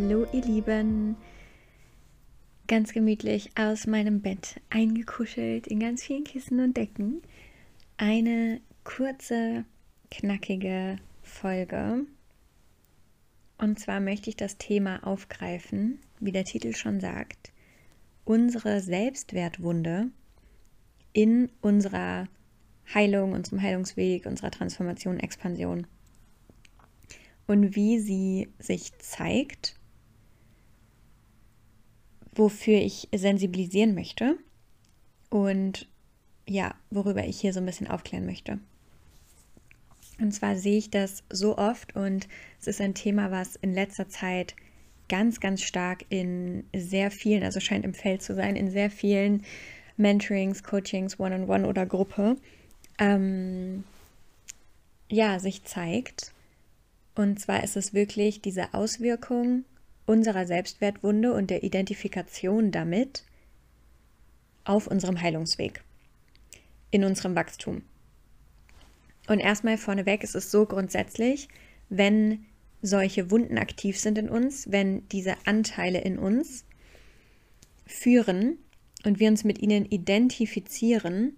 Hallo ihr Lieben. Ganz gemütlich aus meinem Bett eingekuschelt in ganz vielen Kissen und Decken. Eine kurze, knackige Folge. Und zwar möchte ich das Thema aufgreifen, wie der Titel schon sagt, unsere Selbstwertwunde in unserer Heilung, unserem Heilungsweg, unserer Transformation, Expansion und wie sie sich zeigt, wofür ich sensibilisieren möchte und ja, worüber ich hier so ein bisschen aufklären möchte. Und zwar sehe ich das so oft und es ist ein Thema, was in letzter Zeit ganz, ganz stark in sehr vielen, also scheint im Feld zu sein, in sehr vielen Mentorings, Coachings, One-on-One -on -One oder Gruppe, ähm, ja, sich zeigt. Und zwar ist es wirklich diese Auswirkung unserer Selbstwertwunde und der Identifikation damit auf unserem Heilungsweg, in unserem Wachstum. Und erstmal vorneweg ist es so grundsätzlich, wenn solche Wunden aktiv sind in uns, wenn diese Anteile in uns führen und wir uns mit ihnen identifizieren,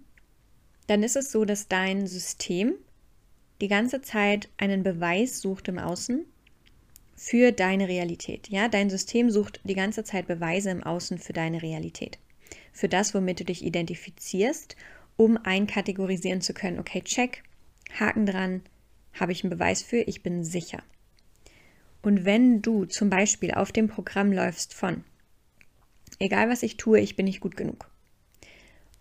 dann ist es so, dass dein System die ganze Zeit einen Beweis sucht im Außen für deine Realität. Ja, dein System sucht die ganze Zeit Beweise im Außen für deine Realität. Für das, womit du dich identifizierst, um einkategorisieren zu können, okay, check, Haken dran, habe ich einen Beweis für, ich bin sicher. Und wenn du zum Beispiel auf dem Programm läufst von, egal was ich tue, ich bin nicht gut genug,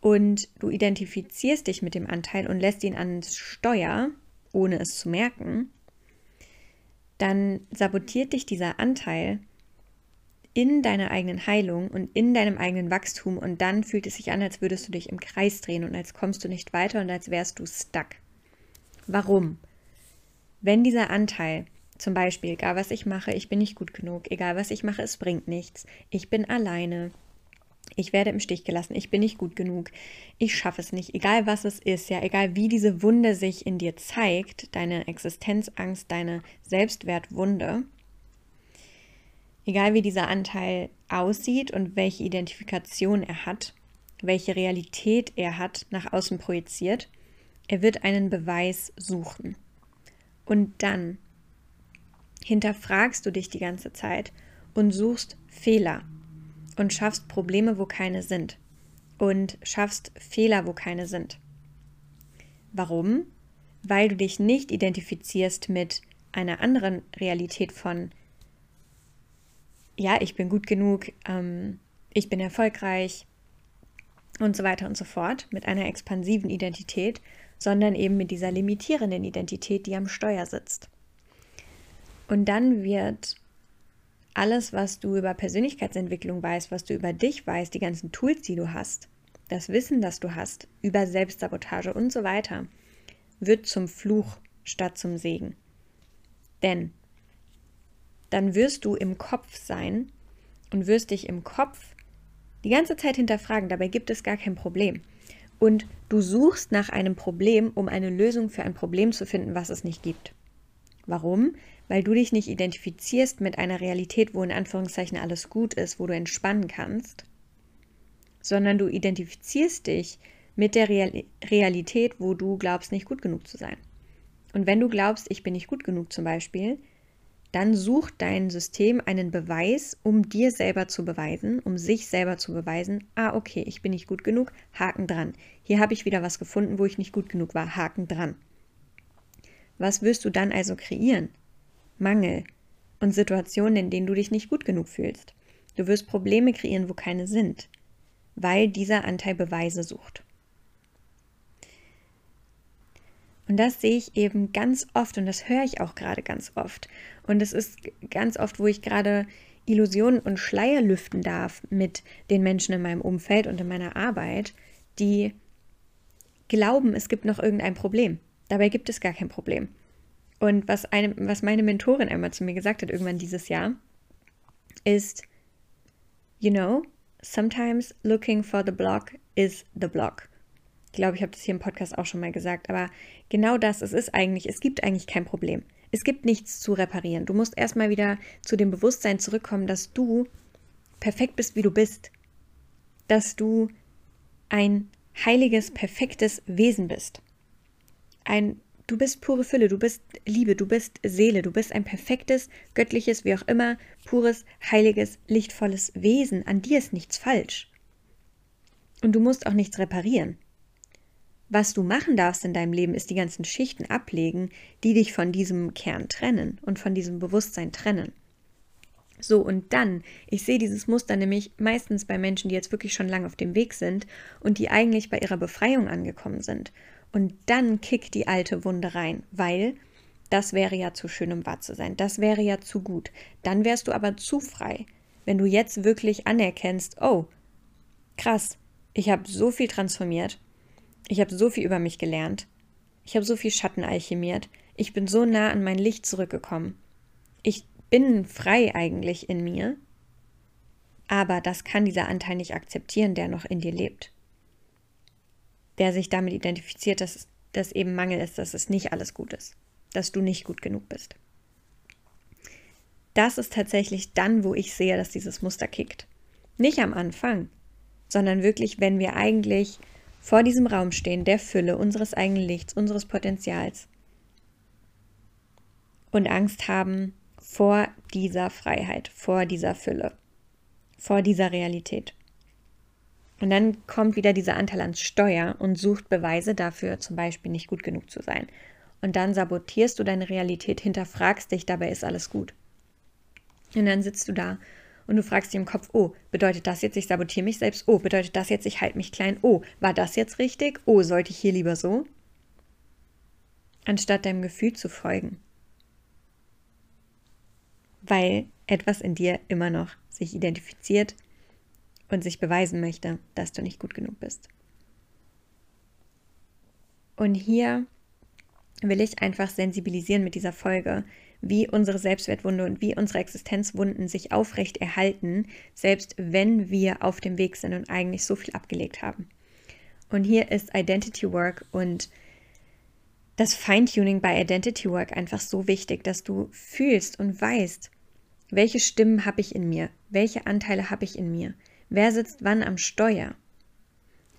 und du identifizierst dich mit dem Anteil und lässt ihn ans Steuer, ohne es zu merken, dann sabotiert dich dieser Anteil in deiner eigenen Heilung und in deinem eigenen Wachstum und dann fühlt es sich an, als würdest du dich im Kreis drehen und als kommst du nicht weiter und als wärst du stuck. Warum? Wenn dieser Anteil zum Beispiel, egal was ich mache, ich bin nicht gut genug, egal was ich mache, es bringt nichts, ich bin alleine, ich werde im Stich gelassen, ich bin nicht gut genug, ich schaffe es nicht, egal was es ist, ja, egal wie diese Wunde sich in dir zeigt, deine Existenzangst, deine Selbstwertwunde, egal wie dieser Anteil aussieht und welche Identifikation er hat, welche Realität er hat, nach außen projiziert, er wird einen Beweis suchen. Und dann hinterfragst du dich die ganze Zeit und suchst Fehler und schaffst Probleme, wo keine sind. Und schaffst Fehler, wo keine sind. Warum? Weil du dich nicht identifizierst mit einer anderen Realität von, ja, ich bin gut genug, ähm, ich bin erfolgreich und so weiter und so fort, mit einer expansiven Identität, sondern eben mit dieser limitierenden Identität, die am Steuer sitzt. Und dann wird alles, was du über Persönlichkeitsentwicklung weißt, was du über dich weißt, die ganzen Tools, die du hast, das Wissen, das du hast, über Selbstsabotage und so weiter, wird zum Fluch statt zum Segen. Denn dann wirst du im Kopf sein und wirst dich im Kopf die ganze Zeit hinterfragen. Dabei gibt es gar kein Problem. Und du suchst nach einem Problem, um eine Lösung für ein Problem zu finden, was es nicht gibt. Warum? weil du dich nicht identifizierst mit einer Realität, wo in Anführungszeichen alles gut ist, wo du entspannen kannst, sondern du identifizierst dich mit der Real Realität, wo du glaubst, nicht gut genug zu sein. Und wenn du glaubst, ich bin nicht gut genug zum Beispiel, dann sucht dein System einen Beweis, um dir selber zu beweisen, um sich selber zu beweisen, ah, okay, ich bin nicht gut genug, Haken dran. Hier habe ich wieder was gefunden, wo ich nicht gut genug war, Haken dran. Was wirst du dann also kreieren? Mangel und Situationen, in denen du dich nicht gut genug fühlst. Du wirst Probleme kreieren, wo keine sind, weil dieser Anteil Beweise sucht. Und das sehe ich eben ganz oft und das höre ich auch gerade ganz oft. Und es ist ganz oft, wo ich gerade Illusionen und Schleier lüften darf mit den Menschen in meinem Umfeld und in meiner Arbeit, die glauben, es gibt noch irgendein Problem. Dabei gibt es gar kein Problem. Und was, eine, was meine Mentorin einmal zu mir gesagt hat, irgendwann dieses Jahr, ist, you know, sometimes looking for the block is the block. Ich glaube, ich habe das hier im Podcast auch schon mal gesagt, aber genau das, es ist eigentlich, es gibt eigentlich kein Problem. Es gibt nichts zu reparieren. Du musst erstmal wieder zu dem Bewusstsein zurückkommen, dass du perfekt bist, wie du bist. Dass du ein heiliges, perfektes Wesen bist. Ein du bist pure Fülle, du bist Liebe, du bist Seele, du bist ein perfektes, göttliches, wie auch immer, pures, heiliges, lichtvolles Wesen. An dir ist nichts falsch. Und du musst auch nichts reparieren. Was du machen darfst in deinem Leben, ist die ganzen Schichten ablegen, die dich von diesem Kern trennen und von diesem Bewusstsein trennen. So, und dann, ich sehe dieses Muster nämlich meistens bei Menschen, die jetzt wirklich schon lange auf dem Weg sind und die eigentlich bei ihrer Befreiung angekommen sind. Und dann kickt die alte Wunde rein, weil das wäre ja zu schön, um wahr zu sein. Das wäre ja zu gut. Dann wärst du aber zu frei, wenn du jetzt wirklich anerkennst, oh, krass, ich habe so viel transformiert, ich habe so viel über mich gelernt, ich habe so viel Schatten alchemiert, ich bin so nah an mein Licht zurückgekommen. Ich bin frei eigentlich in mir, aber das kann dieser Anteil nicht akzeptieren, der noch in dir lebt. Der sich damit identifiziert, dass das eben Mangel ist, dass es nicht alles gut ist, dass du nicht gut genug bist. Das ist tatsächlich dann, wo ich sehe, dass dieses Muster kickt. Nicht am Anfang, sondern wirklich, wenn wir eigentlich vor diesem Raum stehen, der Fülle, unseres eigenen Lichts, unseres Potenzials und Angst haben, vor dieser Freiheit, vor dieser Fülle, vor dieser Realität. Und dann kommt wieder dieser Anteil ans Steuer und sucht Beweise dafür, zum Beispiel nicht gut genug zu sein. Und dann sabotierst du deine Realität, hinterfragst dich, dabei ist alles gut. Und dann sitzt du da und du fragst dich im Kopf, oh, bedeutet das jetzt, ich sabotiere mich selbst? Oh, bedeutet das jetzt, ich halte mich klein? Oh, war das jetzt richtig? Oh, sollte ich hier lieber so? Anstatt deinem Gefühl zu folgen weil etwas in dir immer noch sich identifiziert und sich beweisen möchte, dass du nicht gut genug bist. Und hier will ich einfach sensibilisieren mit dieser Folge, wie unsere Selbstwertwunde und wie unsere Existenzwunden sich aufrecht erhalten, selbst wenn wir auf dem Weg sind und eigentlich so viel abgelegt haben. Und hier ist Identity Work und das Feintuning bei Identity Work einfach so wichtig, dass du fühlst und weißt, welche Stimmen habe ich in mir, welche Anteile habe ich in mir, wer sitzt wann am Steuer.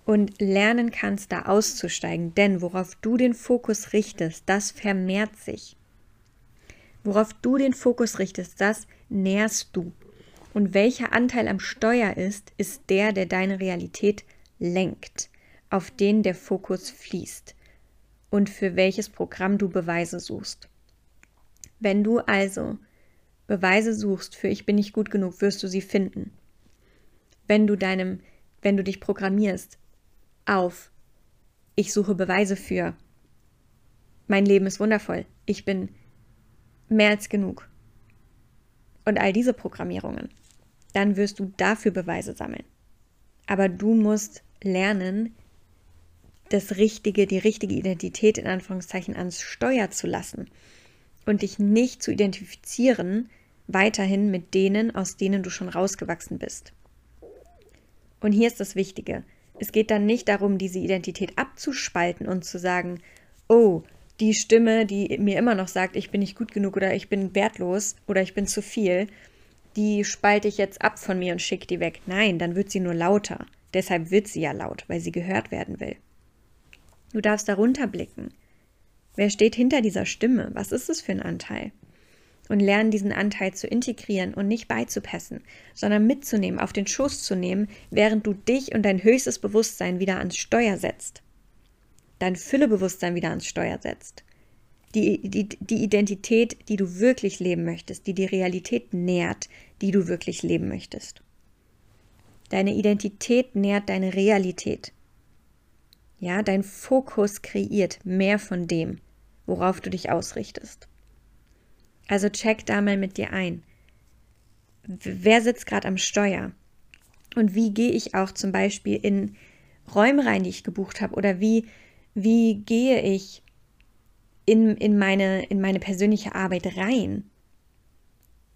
Und lernen kannst, da auszusteigen, denn worauf du den Fokus richtest, das vermehrt sich. Worauf du den Fokus richtest, das nährst du. Und welcher Anteil am Steuer ist, ist der, der deine Realität lenkt, auf den der Fokus fließt und für welches Programm du Beweise suchst. Wenn du also Beweise suchst für ich bin nicht gut genug, wirst du sie finden. Wenn du deinem, wenn du dich programmierst auf ich suche Beweise für mein Leben ist wundervoll, ich bin mehr als genug und all diese Programmierungen, dann wirst du dafür Beweise sammeln. Aber du musst lernen, das richtige, die richtige Identität in Anführungszeichen ans Steuer zu lassen und dich nicht zu identifizieren weiterhin mit denen, aus denen du schon rausgewachsen bist. Und hier ist das Wichtige. Es geht dann nicht darum, diese Identität abzuspalten und zu sagen, oh, die Stimme, die mir immer noch sagt, ich bin nicht gut genug oder ich bin wertlos oder ich bin zu viel, die spalte ich jetzt ab von mir und schicke die weg. Nein, dann wird sie nur lauter. Deshalb wird sie ja laut, weil sie gehört werden will. Du darfst darunter blicken. Wer steht hinter dieser Stimme? Was ist es für ein Anteil? Und lernen, diesen Anteil zu integrieren und nicht beizupassen, sondern mitzunehmen, auf den Schoß zu nehmen, während du dich und dein höchstes Bewusstsein wieder ans Steuer setzt. Dein Füllebewusstsein wieder ans Steuer setzt. Die, die, die Identität, die du wirklich leben möchtest, die die Realität nährt, die du wirklich leben möchtest. Deine Identität nährt deine Realität. Ja, dein Fokus kreiert mehr von dem, worauf du dich ausrichtest. Also check da mal mit dir ein. Wer sitzt gerade am Steuer? Und wie gehe ich auch zum Beispiel in Räume rein, die ich gebucht habe? Oder wie, wie gehe ich in, in, meine, in meine persönliche Arbeit rein?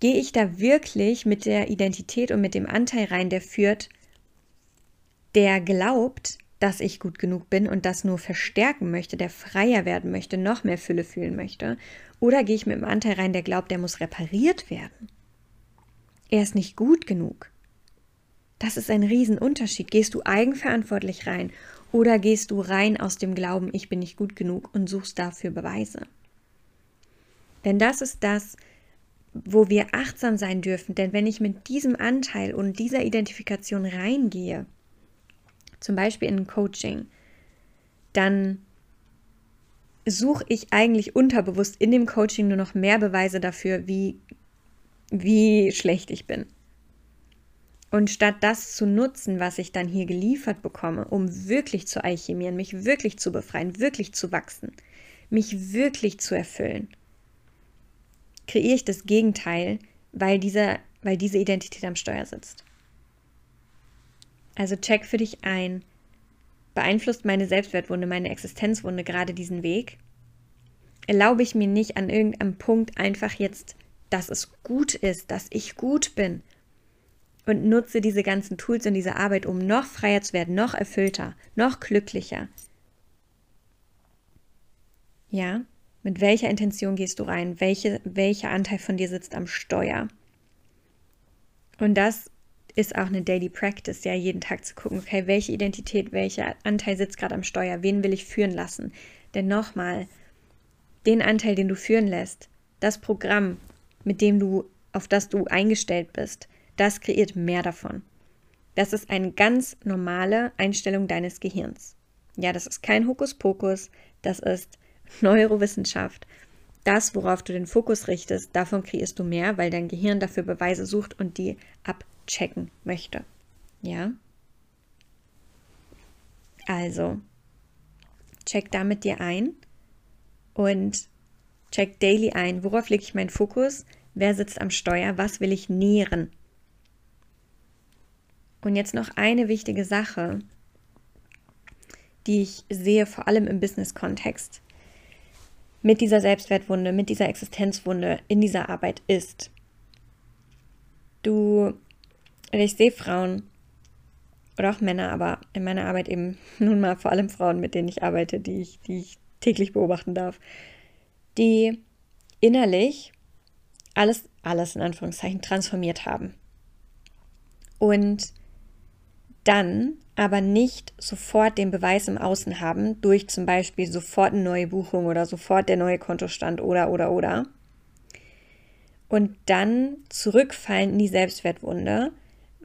Gehe ich da wirklich mit der Identität und mit dem Anteil rein, der führt, der glaubt, dass ich gut genug bin und das nur verstärken möchte, der freier werden möchte, noch mehr Fülle fühlen möchte? Oder gehe ich mit einem Anteil rein, der glaubt, der muss repariert werden? Er ist nicht gut genug. Das ist ein Riesenunterschied. Gehst du eigenverantwortlich rein oder gehst du rein aus dem Glauben, ich bin nicht gut genug und suchst dafür Beweise? Denn das ist das, wo wir achtsam sein dürfen. Denn wenn ich mit diesem Anteil und dieser Identifikation reingehe, zum Beispiel in ein Coaching, dann suche ich eigentlich unterbewusst in dem Coaching nur noch mehr Beweise dafür, wie, wie schlecht ich bin. Und statt das zu nutzen, was ich dann hier geliefert bekomme, um wirklich zu alchemieren, mich wirklich zu befreien, wirklich zu wachsen, mich wirklich zu erfüllen, kreiere ich das Gegenteil, weil, dieser, weil diese Identität am Steuer sitzt. Also check für dich ein, beeinflusst meine Selbstwertwunde, meine Existenzwunde gerade diesen Weg? Erlaube ich mir nicht an irgendeinem Punkt einfach jetzt, dass es gut ist, dass ich gut bin und nutze diese ganzen Tools und diese Arbeit, um noch freier zu werden, noch erfüllter, noch glücklicher. Ja, mit welcher Intention gehst du rein? Welche, welcher Anteil von dir sitzt am Steuer? Und das ist auch eine Daily Practice, ja, jeden Tag zu gucken, okay, welche Identität, welcher Anteil sitzt gerade am Steuer, wen will ich führen lassen? Denn nochmal, den Anteil, den du führen lässt, das Programm, mit dem du, auf das du eingestellt bist, das kreiert mehr davon. Das ist eine ganz normale Einstellung deines Gehirns. Ja, das ist kein Hokuspokus, das ist Neurowissenschaft. Das, worauf du den Fokus richtest, davon kreierst du mehr, weil dein Gehirn dafür Beweise sucht und die checken möchte. Ja? Also, check da mit dir ein und check daily ein, worauf lege ich meinen Fokus, wer sitzt am Steuer, was will ich nähren. Und jetzt noch eine wichtige Sache, die ich sehe, vor allem im Business-Kontext, mit dieser Selbstwertwunde, mit dieser Existenzwunde in dieser Arbeit ist, du ich sehe Frauen oder auch Männer, aber in meiner Arbeit eben nun mal vor allem Frauen, mit denen ich arbeite, die ich, die ich täglich beobachten darf, die innerlich alles, alles in Anführungszeichen transformiert haben. Und dann aber nicht sofort den Beweis im Außen haben, durch zum Beispiel sofort eine neue Buchung oder sofort der neue Kontostand oder, oder, oder. Und dann zurückfallen in die Selbstwertwunde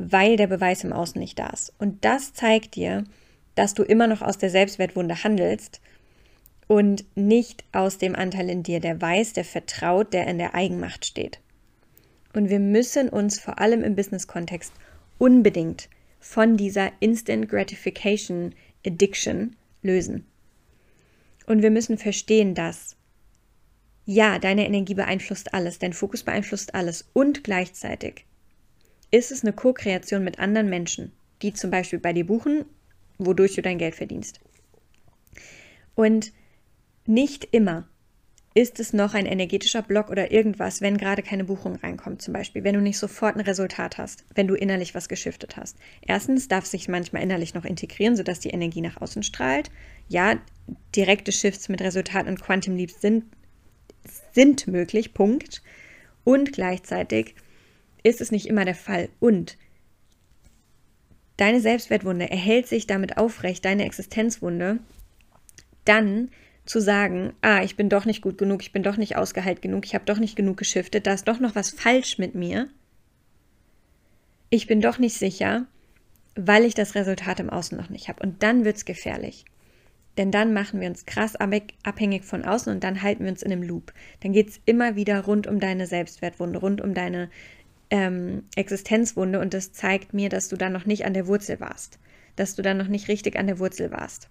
weil der Beweis im Außen nicht da ist. Und das zeigt dir, dass du immer noch aus der Selbstwertwunde handelst und nicht aus dem Anteil in dir, der weiß, der vertraut, der in der Eigenmacht steht. Und wir müssen uns vor allem im Business-Kontext unbedingt von dieser Instant Gratification Addiction lösen. Und wir müssen verstehen, dass ja, deine Energie beeinflusst alles, dein Fokus beeinflusst alles und gleichzeitig ist es eine Co-Kreation mit anderen Menschen, die zum Beispiel bei dir buchen, wodurch du dein Geld verdienst. Und nicht immer ist es noch ein energetischer Block oder irgendwas, wenn gerade keine Buchung reinkommt, zum Beispiel, wenn du nicht sofort ein Resultat hast, wenn du innerlich was geschiftet hast. Erstens darf sich manchmal innerlich noch integrieren, sodass die Energie nach außen strahlt. Ja, direkte Shifts mit Resultaten und Quantum Leaps sind, sind möglich, Punkt. Und gleichzeitig ist es nicht immer der Fall. Und deine Selbstwertwunde erhält sich damit aufrecht, deine Existenzwunde, dann zu sagen, ah, ich bin doch nicht gut genug, ich bin doch nicht ausgeheilt genug, ich habe doch nicht genug geschiftet, da ist doch noch was falsch mit mir. Ich bin doch nicht sicher, weil ich das Resultat im Außen noch nicht habe. Und dann wird es gefährlich. Denn dann machen wir uns krass abhängig von außen und dann halten wir uns in einem Loop. Dann geht es immer wieder rund um deine Selbstwertwunde, rund um deine ähm, Existenzwunde und das zeigt mir, dass du da noch nicht an der Wurzel warst, dass du da noch nicht richtig an der Wurzel warst.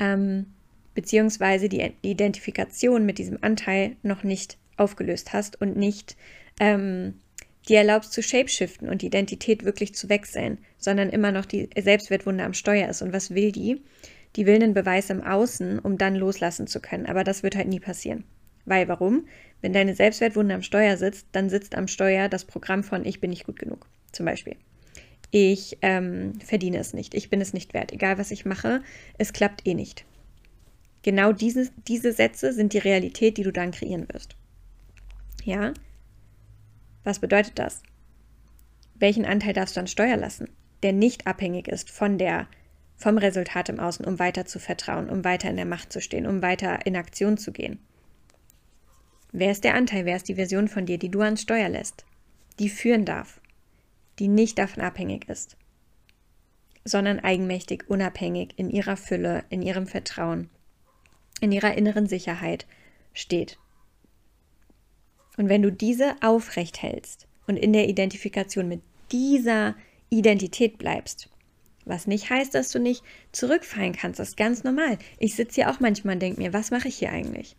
Ähm, beziehungsweise die Identifikation mit diesem Anteil noch nicht aufgelöst hast und nicht ähm, dir erlaubst zu shapeshiften und die Identität wirklich zu wechseln, sondern immer noch die Selbstwertwunde am Steuer ist. Und was will die? Die will einen Beweis im Außen, um dann loslassen zu können. Aber das wird halt nie passieren. Weil warum? Wenn deine Selbstwertwunde am Steuer sitzt, dann sitzt am Steuer das Programm von Ich bin nicht gut genug, zum Beispiel. ich ähm, verdiene es nicht, ich bin es nicht wert, egal was ich mache, es klappt eh nicht. Genau diese, diese Sätze sind die Realität, die du dann kreieren wirst. Ja? Was bedeutet das? Welchen Anteil darfst du an Steuer lassen, der nicht abhängig ist von der, vom Resultat im Außen, um weiter zu vertrauen, um weiter in der Macht zu stehen, um weiter in Aktion zu gehen? Wer ist der Anteil, wer ist die Version von dir, die du an Steuer lässt, die führen darf, die nicht davon abhängig ist, sondern eigenmächtig, unabhängig, in ihrer Fülle, in ihrem Vertrauen, in ihrer inneren Sicherheit steht. Und wenn du diese aufrecht hältst und in der Identifikation mit dieser Identität bleibst, was nicht heißt, dass du nicht zurückfallen kannst, das ist ganz normal. Ich sitze hier auch manchmal und denke mir, was mache ich hier eigentlich?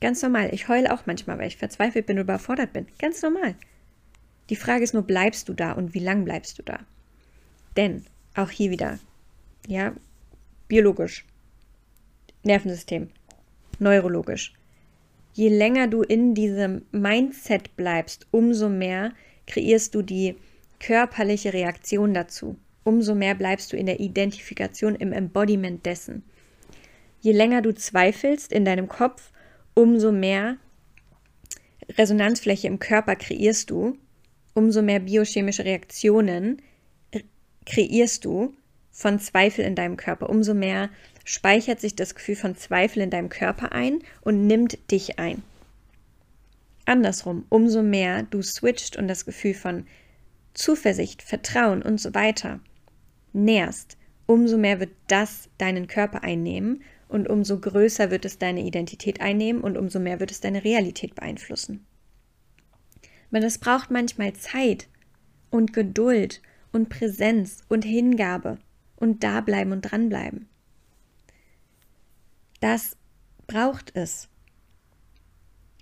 Ganz normal. Ich heule auch manchmal, weil ich verzweifelt bin oder überfordert bin. Ganz normal. Die Frage ist nur, bleibst du da und wie lang bleibst du da? Denn auch hier wieder, ja, biologisch, Nervensystem, neurologisch. Je länger du in diesem Mindset bleibst, umso mehr kreierst du die körperliche Reaktion dazu. Umso mehr bleibst du in der Identifikation, im Embodiment dessen. Je länger du zweifelst in deinem Kopf, umso mehr Resonanzfläche im Körper kreierst du, umso mehr biochemische Reaktionen kreierst du von Zweifel in deinem Körper, umso mehr speichert sich das Gefühl von Zweifel in deinem Körper ein und nimmt dich ein. Andersrum, umso mehr du switcht und das Gefühl von Zuversicht, Vertrauen und so weiter nährst, umso mehr wird das deinen Körper einnehmen und umso größer wird es deine Identität einnehmen und umso mehr wird es deine Realität beeinflussen. Aber es braucht manchmal Zeit und Geduld und Präsenz und Hingabe und da bleiben und dranbleiben. Das braucht es.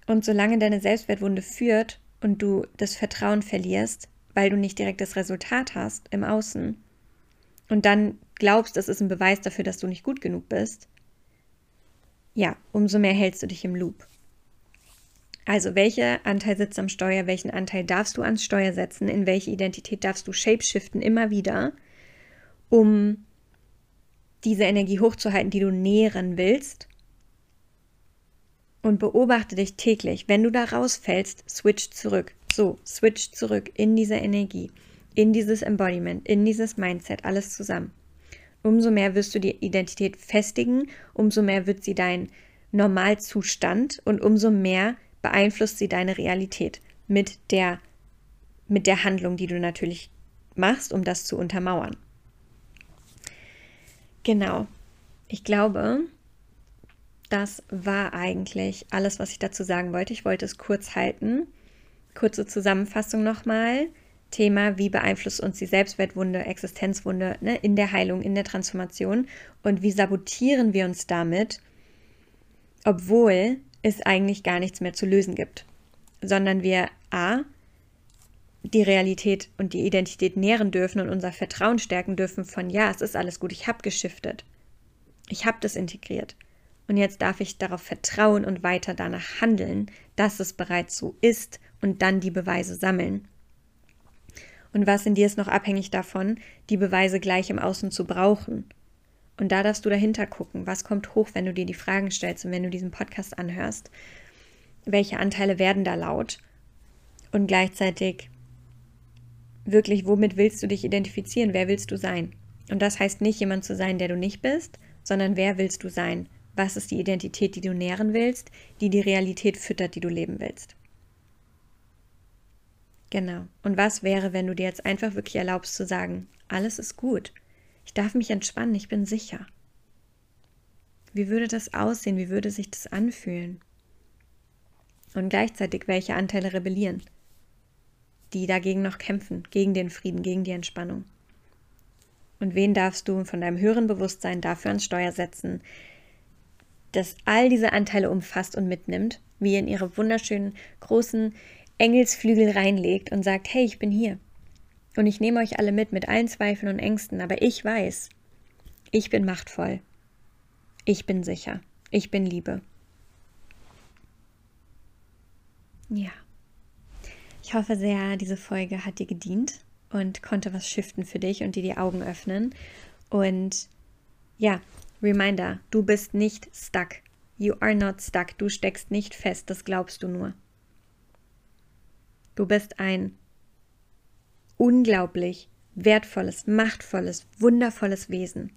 Und solange deine Selbstwertwunde führt und du das Vertrauen verlierst, weil du nicht direkt das Resultat hast im Außen und dann glaubst, das ist ein Beweis dafür, dass du nicht gut genug bist, ja, umso mehr hältst du dich im Loop. Also, welcher Anteil sitzt am Steuer? Welchen Anteil darfst du ans Steuer setzen? In welche Identität darfst du shapeshiften immer wieder, um diese Energie hochzuhalten, die du nähren willst. Und beobachte dich täglich. Wenn du da rausfällst, switch zurück. So, switch zurück in diese Energie, in dieses Embodiment, in dieses Mindset, alles zusammen. Umso mehr wirst du die Identität festigen, umso mehr wird sie dein Normalzustand und umso mehr beeinflusst sie deine Realität mit der, mit der Handlung, die du natürlich machst, um das zu untermauern. Genau. Ich glaube, das war eigentlich alles, was ich dazu sagen wollte. Ich wollte es kurz halten. Kurze Zusammenfassung nochmal. Thema, wie beeinflusst uns die Selbstwertwunde, Existenzwunde ne, in der Heilung, in der Transformation und wie sabotieren wir uns damit, obwohl es eigentlich gar nichts mehr zu lösen gibt, sondern wir a die Realität und die Identität nähren dürfen und unser Vertrauen stärken dürfen von, ja, es ist alles gut, ich habe geschiftet. Ich habe das integriert. Und jetzt darf ich darauf vertrauen und weiter danach handeln, dass es bereits so ist und dann die Beweise sammeln. Und was in dir ist noch abhängig davon, die Beweise gleich im Außen zu brauchen. Und da darfst du dahinter gucken, was kommt hoch, wenn du dir die Fragen stellst und wenn du diesen Podcast anhörst. Welche Anteile werden da laut? Und gleichzeitig wirklich, womit willst du dich identifizieren? Wer willst du sein? Und das heißt nicht jemand zu sein, der du nicht bist, sondern wer willst du sein? Was ist die Identität, die du nähren willst, die die Realität füttert, die du leben willst? Genau. Und was wäre, wenn du dir jetzt einfach wirklich erlaubst zu sagen, alles ist gut. Ich darf mich entspannen, ich bin sicher. Wie würde das aussehen? Wie würde sich das anfühlen? Und gleichzeitig, welche Anteile rebellieren? die dagegen noch kämpfen, gegen den Frieden, gegen die Entspannung. Und wen darfst du von deinem höheren Bewusstsein dafür ans Steuer setzen, dass all diese Anteile umfasst und mitnimmt, wie in ihre wunderschönen großen Engelsflügel reinlegt und sagt, hey, ich bin hier. Und ich nehme euch alle mit, mit allen Zweifeln und Ängsten, aber ich weiß, ich bin machtvoll. Ich bin sicher. Ich bin Liebe. Ja. Ich hoffe sehr, diese Folge hat dir gedient und konnte was shiften für dich und dir die Augen öffnen. Und ja, Reminder, du bist nicht stuck. You are not stuck. Du steckst nicht fest, das glaubst du nur. Du bist ein unglaublich wertvolles, machtvolles, wundervolles Wesen.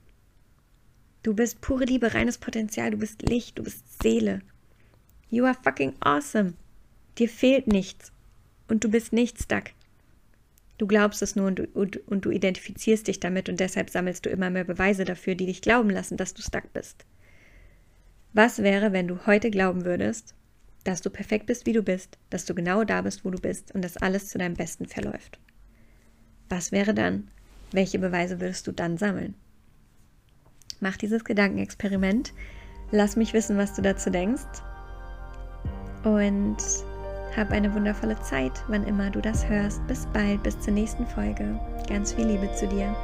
Du bist pure Liebe, reines Potenzial, du bist Licht, du bist Seele. You are fucking awesome. Dir fehlt nichts und du bist nicht stuck. Du glaubst es nur und du, und, und du identifizierst dich damit und deshalb sammelst du immer mehr Beweise dafür, die dich glauben lassen, dass du stuck bist. Was wäre, wenn du heute glauben würdest, dass du perfekt bist, wie du bist, dass du genau da bist, wo du bist und dass alles zu deinem Besten verläuft? Was wäre dann? Welche Beweise würdest du dann sammeln? Mach dieses Gedankenexperiment. Lass mich wissen, was du dazu denkst. Und hab eine wundervolle Zeit, wann immer du das hörst. Bis bald, bis zur nächsten Folge. Ganz viel Liebe zu dir.